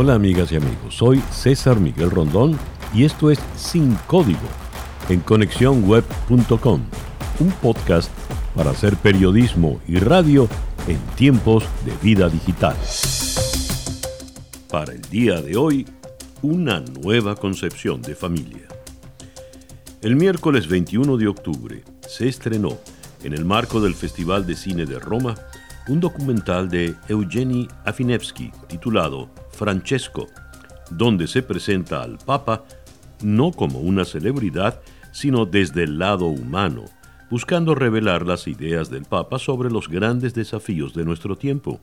Hola amigas y amigos, soy César Miguel Rondón y esto es Sin Código en conexiónweb.com, un podcast para hacer periodismo y radio en tiempos de vida digital. Para el día de hoy, una nueva concepción de familia. El miércoles 21 de octubre se estrenó, en el marco del Festival de Cine de Roma, un documental de Eugeni Afinevsky titulado Francesco, donde se presenta al Papa no como una celebridad, sino desde el lado humano, buscando revelar las ideas del Papa sobre los grandes desafíos de nuestro tiempo.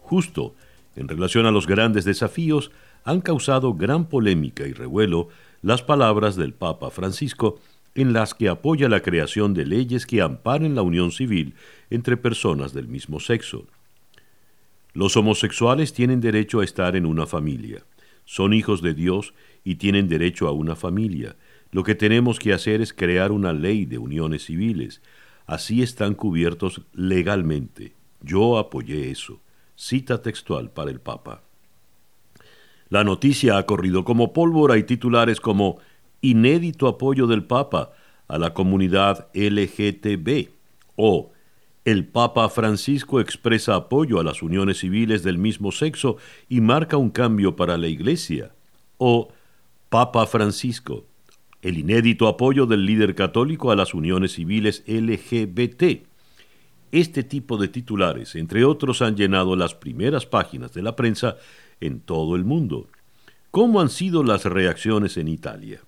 Justo en relación a los grandes desafíos, han causado gran polémica y revuelo las palabras del Papa Francisco en las que apoya la creación de leyes que amparen la unión civil entre personas del mismo sexo. Los homosexuales tienen derecho a estar en una familia, son hijos de Dios y tienen derecho a una familia. Lo que tenemos que hacer es crear una ley de uniones civiles. Así están cubiertos legalmente. Yo apoyé eso. Cita textual para el Papa. La noticia ha corrido como pólvora y titulares como Inédito apoyo del Papa a la comunidad LGTB o El Papa Francisco expresa apoyo a las uniones civiles del mismo sexo y marca un cambio para la Iglesia o Papa Francisco, el inédito apoyo del líder católico a las uniones civiles LGBT. Este tipo de titulares, entre otros, han llenado las primeras páginas de la prensa en todo el mundo. ¿Cómo han sido las reacciones en Italia?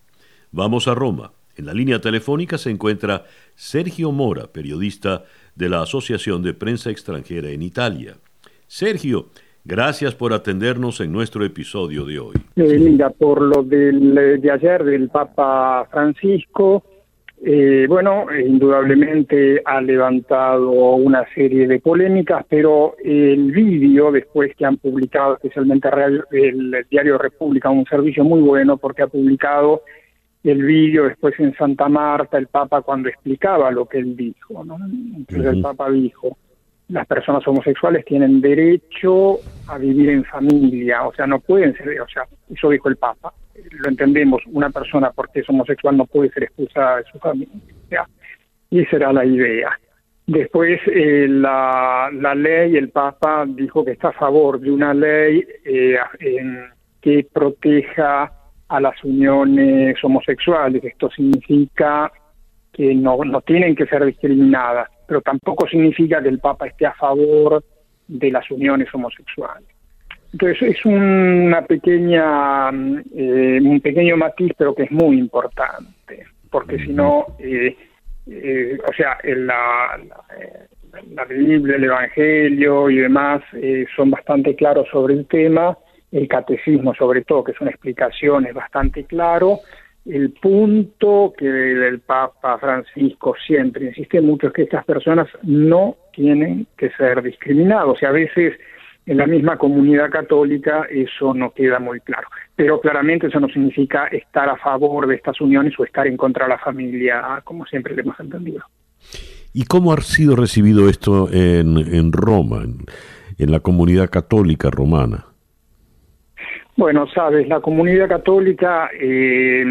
Vamos a Roma. En la línea telefónica se encuentra Sergio Mora, periodista de la Asociación de Prensa Extranjera en Italia. Sergio, gracias por atendernos en nuestro episodio de hoy. Eh, por lo del, de ayer del Papa Francisco, eh, bueno, indudablemente ha levantado una serie de polémicas, pero el vídeo después que han publicado, especialmente el Diario República, un servicio muy bueno porque ha publicado el vídeo después en Santa Marta, el Papa cuando explicaba lo que él dijo. ¿no? Entonces el Papa dijo, las personas homosexuales tienen derecho a vivir en familia, o sea, no pueden ser, o sea, eso dijo el Papa, lo entendemos, una persona porque es homosexual no puede ser expulsada de su familia, y esa era la idea. Después eh, la, la ley, el Papa dijo que está a favor de una ley eh, que proteja a las uniones homosexuales. Esto significa que no, no tienen que ser discriminadas pero tampoco significa que el Papa esté a favor de las uniones homosexuales. Entonces es una pequeña, eh, un pequeño matiz, pero que es muy importante, porque si no, eh, eh, o sea, la, la, la, Biblia, el Evangelio y demás son bastante claros sobre el tema, el catecismo sobre todo, que son explicaciones bastante claro, el punto que el Papa Francisco siempre insiste mucho es que estas personas no tienen que ser discriminados y a veces en la misma comunidad católica eso no queda muy claro. Pero claramente eso no significa estar a favor de estas uniones o estar en contra de la familia, como siempre le hemos entendido. ¿Y cómo ha sido recibido esto en, en Roma, en la comunidad católica romana? Bueno, sabes, la comunidad católica eh,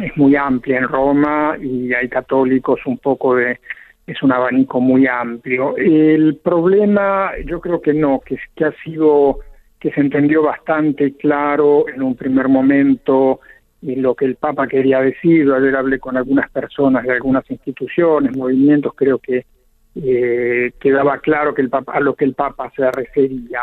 es muy amplia en Roma y hay católicos un poco de, es un abanico muy amplio. El problema, yo creo que no, que, que ha sido, que se entendió bastante claro en un primer momento lo que el Papa quería decir. Ayer hablé con algunas personas de algunas instituciones, movimientos, creo que eh, quedaba claro que el Papa, a lo que el Papa se refería.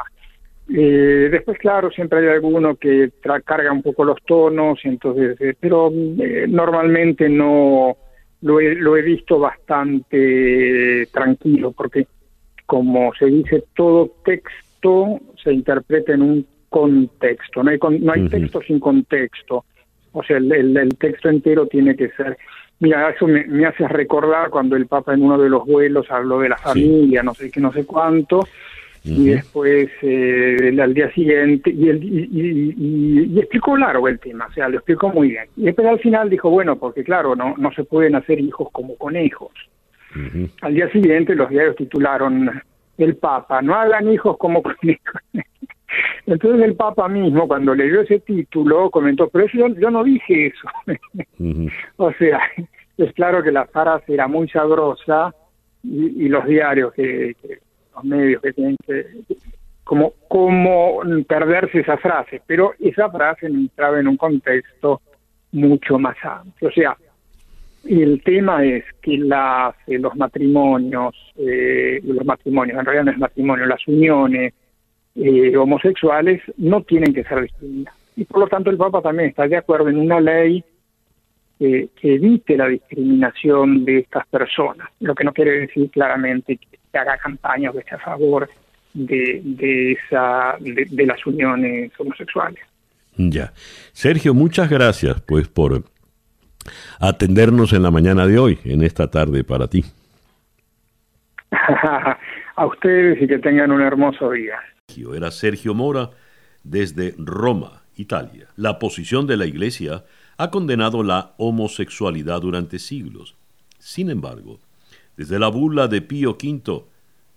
Eh, después, claro, siempre hay alguno que carga un poco los tonos, entonces, eh, pero eh, normalmente no lo he, lo he visto bastante tranquilo, porque como se dice, todo texto se interpreta en un contexto, no hay, no hay texto sin contexto, o sea, el, el, texto entero tiene que ser... Mira, eso me, me, hace recordar cuando el Papa en uno de los vuelos habló de la familia, no sé qué, no sé cuánto, y después eh, al día siguiente, y, y, explicó largo el tema, o sea, lo explicó muy bien. Y después al final dijo, bueno, porque claro, no, no se pueden hacer hijos como conejos. Al día siguiente los diarios titularon, el Papa, no hagan hijos como conejos. Entonces el Papa mismo, cuando leyó ese título, comentó, pero yo, yo no dije eso. o sea, es claro que la frase era muy sabrosa y, los diarios, que, medios que tienen que... Como, como perderse esa frase, pero esa frase entraba en un contexto mucho más amplio. O sea, el tema es que las, eh, los matrimonios, eh, los matrimonios, en realidad no es matrimonio, las uniones eh, homosexuales no tienen que ser discriminadas. Y por lo tanto el Papa también está de acuerdo en una ley que evite la discriminación de estas personas, lo que no quiere decir claramente que haga campañas que esté a favor de, de, esa, de las uniones homosexuales. Ya. Sergio, muchas gracias pues por atendernos en la mañana de hoy, en esta tarde para ti. a ustedes y que tengan un hermoso día. Era Sergio Mora desde Roma, Italia. La posición de la Iglesia ha condenado la homosexualidad durante siglos. Sin embargo, desde la bula de Pío V,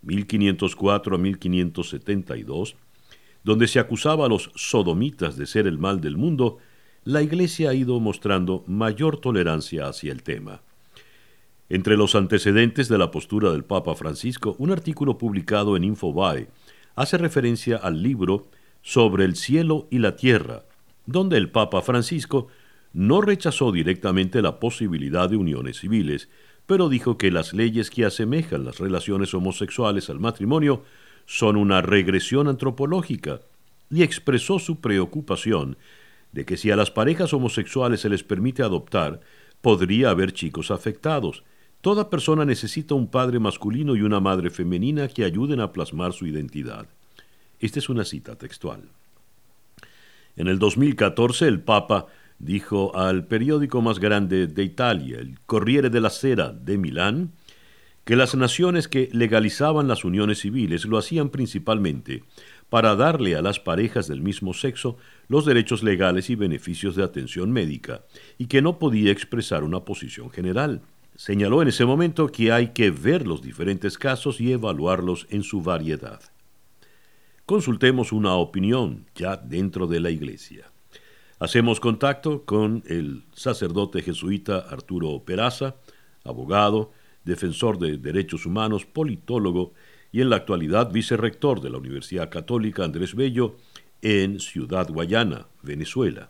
1504 a 1572, donde se acusaba a los sodomitas de ser el mal del mundo, la Iglesia ha ido mostrando mayor tolerancia hacia el tema. Entre los antecedentes de la postura del Papa Francisco, un artículo publicado en Infobae hace referencia al libro Sobre el cielo y la tierra, donde el Papa Francisco no rechazó directamente la posibilidad de uniones civiles, pero dijo que las leyes que asemejan las relaciones homosexuales al matrimonio son una regresión antropológica y expresó su preocupación de que si a las parejas homosexuales se les permite adoptar, podría haber chicos afectados. Toda persona necesita un padre masculino y una madre femenina que ayuden a plasmar su identidad. Esta es una cita textual. En el 2014 el Papa dijo al periódico más grande de Italia, el Corriere della Sera de Milán, que las naciones que legalizaban las uniones civiles lo hacían principalmente para darle a las parejas del mismo sexo los derechos legales y beneficios de atención médica, y que no podía expresar una posición general. Señaló en ese momento que hay que ver los diferentes casos y evaluarlos en su variedad. Consultemos una opinión ya dentro de la Iglesia. Hacemos contacto con el sacerdote jesuita Arturo Peraza, abogado, defensor de derechos humanos, politólogo y en la actualidad vicerrector de la Universidad Católica Andrés Bello en Ciudad Guayana, Venezuela.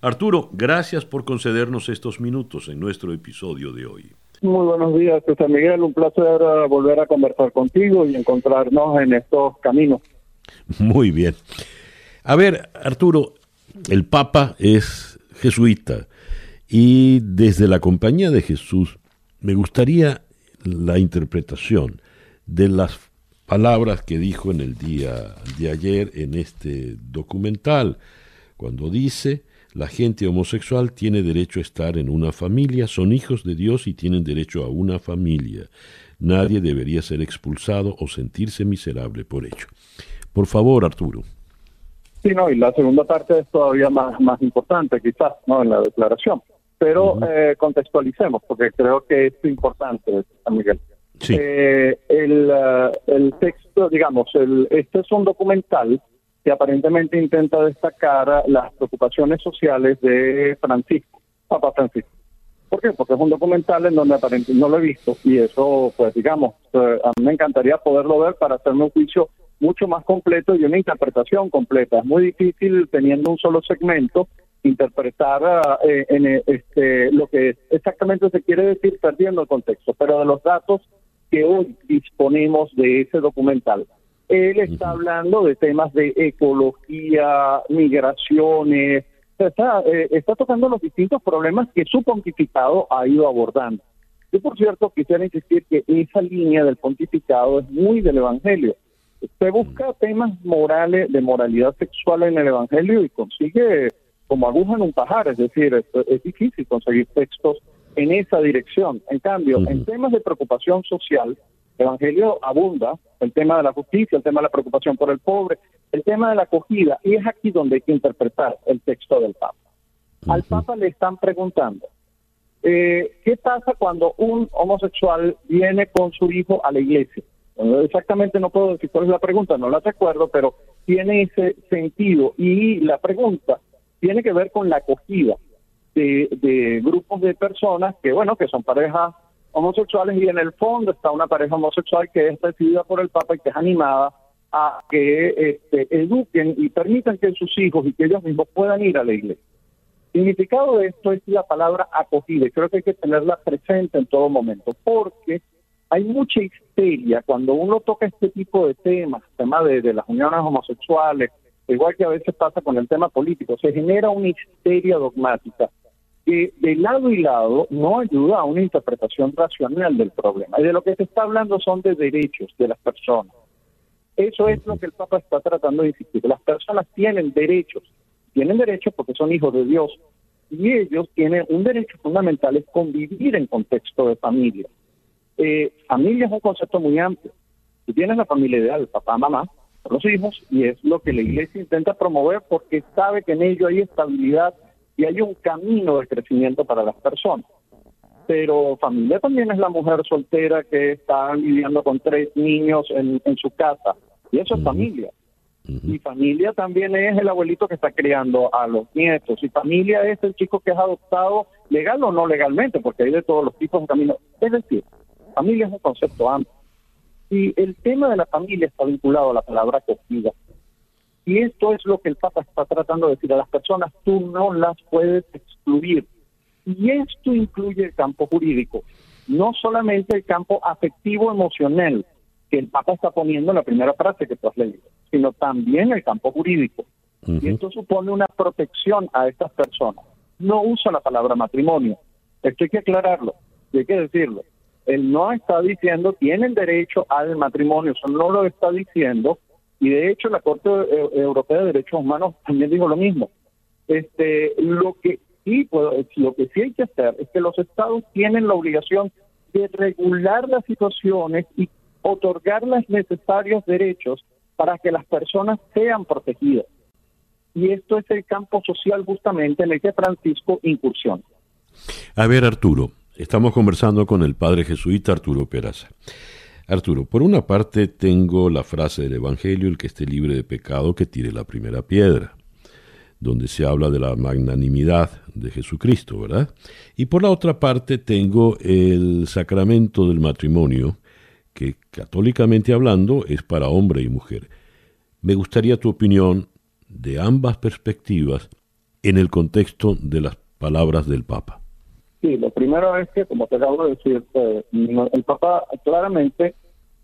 Arturo, gracias por concedernos estos minutos en nuestro episodio de hoy. Muy buenos días, César Miguel. Un placer volver a conversar contigo y encontrarnos en estos caminos. Muy bien. A ver, Arturo, el Papa es jesuita y desde la Compañía de Jesús me gustaría la interpretación de las palabras que dijo en el día de ayer en este documental, cuando dice, la gente homosexual tiene derecho a estar en una familia, son hijos de Dios y tienen derecho a una familia. Nadie debería ser expulsado o sentirse miserable por ello. Por favor, Arturo. Sí, no, y la segunda parte es todavía más, más importante, quizás, ¿no? En la declaración. Pero eh, contextualicemos, porque creo que es importante, Miguel. Eh, el, eh, el, texto, digamos, el, este es un documental que aparentemente intenta destacar las preocupaciones sociales de Francisco, Papa Francisco. ¿Por qué? Porque es un documental en donde aparentemente no lo he visto y eso, pues digamos, a mí me encantaría poderlo ver para hacerme un juicio mucho más completo y una interpretación completa. Es muy difícil teniendo un solo segmento interpretar eh, en eh, este, lo que exactamente se quiere decir perdiendo el contexto, pero de los datos que hoy disponemos de ese documental. Él está hablando de temas de ecología, migraciones, está, eh, está tocando los distintos problemas que su pontificado ha ido abordando. Yo, por cierto, quisiera insistir que esa línea del pontificado es muy del Evangelio. Usted busca temas morales, de moralidad sexual en el Evangelio y consigue como aguja en un pajar, es decir, es, difícil conseguir textos en esa dirección. En cambio, en temas de preocupación social, el Evangelio abunda el tema de la justicia, el tema de la preocupación por el pobre, el tema de la acogida, y es aquí donde hay que interpretar el texto del Papa. Al Papa le están preguntando, eh, ¿qué pasa cuando un homosexual viene con su hijo a la iglesia? Exactamente no puedo decir cuál es la pregunta, no la recuerdo, pero tiene ese sentido y la pregunta tiene que ver con la acogida de, de grupos de personas que, bueno, que son parejas homosexuales y en el fondo está una pareja homosexual que es recibida por el Papa y que es animada a que este, eduquen y permitan que sus hijos y que ellos mismos puedan ir a la iglesia. El significado de esto es la palabra acogida y creo que hay que tenerla presente en todo momento porque hay mucha histeria cuando uno toca este tipo de temas, tema de, las uniones homosexuales, igual que a veces pasa con el tema político, se genera una histeria dogmática que de lado y lado no ayuda a una interpretación racional del problema. Y de lo que se está hablando son de derechos de las personas. Eso es lo que el Papa está tratando de insistir. Las personas tienen derechos, tienen derechos porque son hijos de Dios y ellos tienen un derecho fundamental es convivir en contexto de familia. Eh, familia es un concepto muy amplio. Tú tienes la familia ideal, papá, mamá, los hijos, y es lo que la iglesia intenta promover porque sabe que en ello hay estabilidad y hay un camino de crecimiento para las personas. Pero familia también es la mujer soltera que está viviendo con tres niños en, su casa, y eso es familia. Y familia también es el abuelito que está criando a los nietos. Y familia es el chico que es adoptado legal o no legalmente, porque hay de todos los tipos de caminos. Es decir, familia es un concepto amplio. Y el tema de la familia está vinculado a la palabra acogida. Y esto es lo que el Papa está tratando de decir a las personas, tú no las puedes excluir. Y esto incluye el campo jurídico, no solamente el campo afectivo emocional, que el Papa está poniendo en la primera frase que tú has leído, sino también el campo jurídico. Y esto supone una protección a estas personas. No usa la palabra matrimonio. Esto hay que aclararlo, hay que decirlo. Él no está diciendo tienen derecho al matrimonio, eso no lo está diciendo y de hecho la Corte Europea de Derechos Humanos también dijo lo mismo. Este, lo que sí lo que sí hay que hacer es que los estados tienen la obligación de regular las situaciones y otorgar los necesarios derechos para que las personas sean protegidas. Y esto es el campo social justamente en el que Francisco incursiona. A ver, Arturo, estamos conversando con el padre jesuita Arturo Peraza. Arturo, por una parte tengo la frase del Evangelio, el que esté libre de pecado, que tire la primera piedra, donde se habla de la magnanimidad de Jesucristo, ¿verdad? Y por la otra parte tengo el sacramento del matrimonio, que católicamente hablando es para hombre y mujer. Me gustaría tu opinión de ambas perspectivas en el contexto de las palabras del Papa. Sí, lo primero es que, como te acabo de decir, eh, el Papa claramente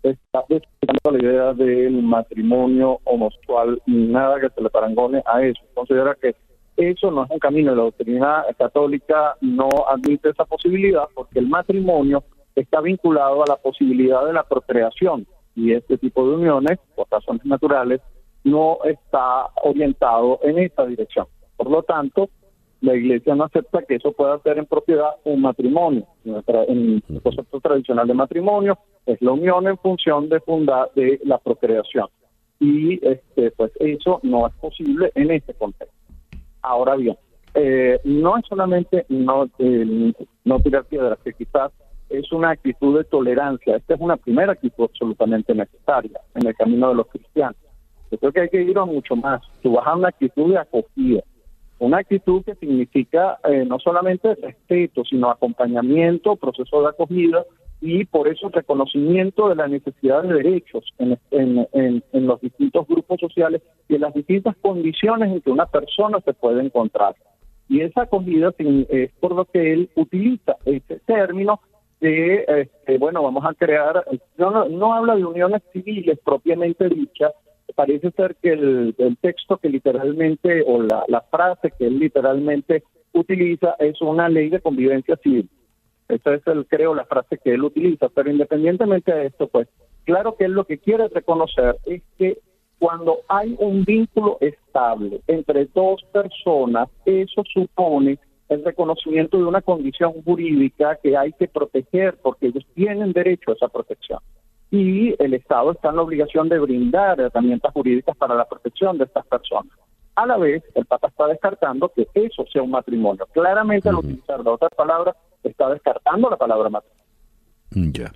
está explicando la idea del matrimonio homosexual, nada que se le parangone a eso. Considera que eso no es un camino. La doctrina católica no admite esa posibilidad porque el matrimonio está vinculado a la posibilidad de la procreación y este tipo de uniones, por razones naturales, no está orientado en esa dirección. Por lo tanto, la iglesia no acepta que eso pueda ser en propiedad un matrimonio. En el concepto tradicional de matrimonio es la unión en función de fundar de la procreación. Y este pues eso no es posible en este contexto. Ahora bien, eh, no es solamente no, no tirar piedras, que quizás es una actitud de tolerancia. Esta es una primera actitud absolutamente necesaria en el camino de los cristianos. Yo creo que hay que ir a mucho más. Tú vas a una actitud de acogida una actitud que significa eh, no solamente respeto, sino acompañamiento, proceso de acogida y por eso reconocimiento de la necesidad de derechos en, los distintos grupos sociales y en las distintas condiciones en que una persona se puede encontrar. Y esa acogida es por lo que él utiliza ese término de, este, bueno, vamos a crear, no, no habla de uniones civiles propiamente dichas, parece ser que el, texto que literalmente, o la, frase que él literalmente utiliza es una ley de convivencia civil. Esa es, el, creo, la frase que él utiliza. Pero independientemente de esto, pues, claro que él lo que quiere reconocer es que cuando hay un vínculo estable entre dos personas, eso supone el reconocimiento de una condición jurídica que hay que proteger porque ellos tienen derecho a esa protección y el Estado está en la obligación de brindar herramientas jurídicas para la protección de estas personas. A la vez, el Papa está descartando que eso sea un matrimonio. Claramente, al utilizar la otra palabra, está descartando la palabra matrimonio. Mm, ya.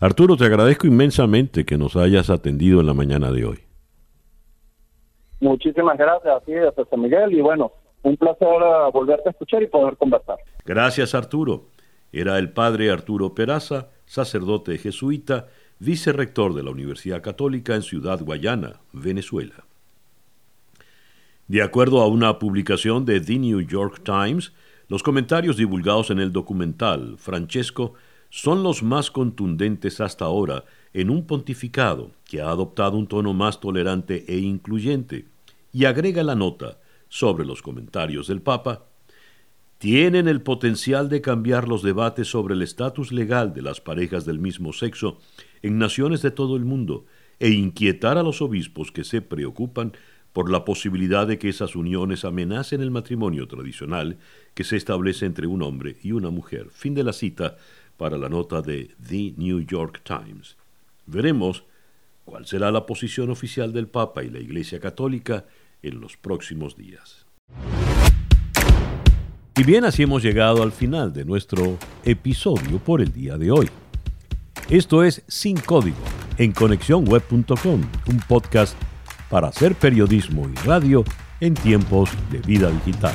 Arturo, te agradezco inmensamente que nos hayas atendido en la mañana de hoy. Muchísimas gracias a ti, José Miguel, y bueno, un placer volverte a escuchar y poder conversar. Gracias, Arturo. Era el padre Arturo Peraza, sacerdote jesuita, vicerrector de la Universidad Católica en Ciudad Guayana, Venezuela. De acuerdo a una publicación de The New York Times, los comentarios divulgados en el documental Francesco son los más contundentes hasta ahora en un pontificado que ha adoptado un tono más tolerante e incluyente, y agrega la nota sobre los comentarios del Papa, tienen el potencial de cambiar los debates sobre el estatus legal de las parejas del mismo sexo en naciones de todo el mundo e inquietar a los obispos que se preocupan por la posibilidad de que esas uniones amenacen el matrimonio tradicional que se establece entre un hombre y una mujer. Fin de la cita para la nota de The New York Times. Veremos cuál será la posición oficial del Papa y la Iglesia Católica en los próximos días. Y bien, así hemos llegado al final de nuestro episodio por el día de hoy. Esto es Sin Código en conexiónweb.com, un podcast para hacer periodismo y radio en tiempos de vida digital.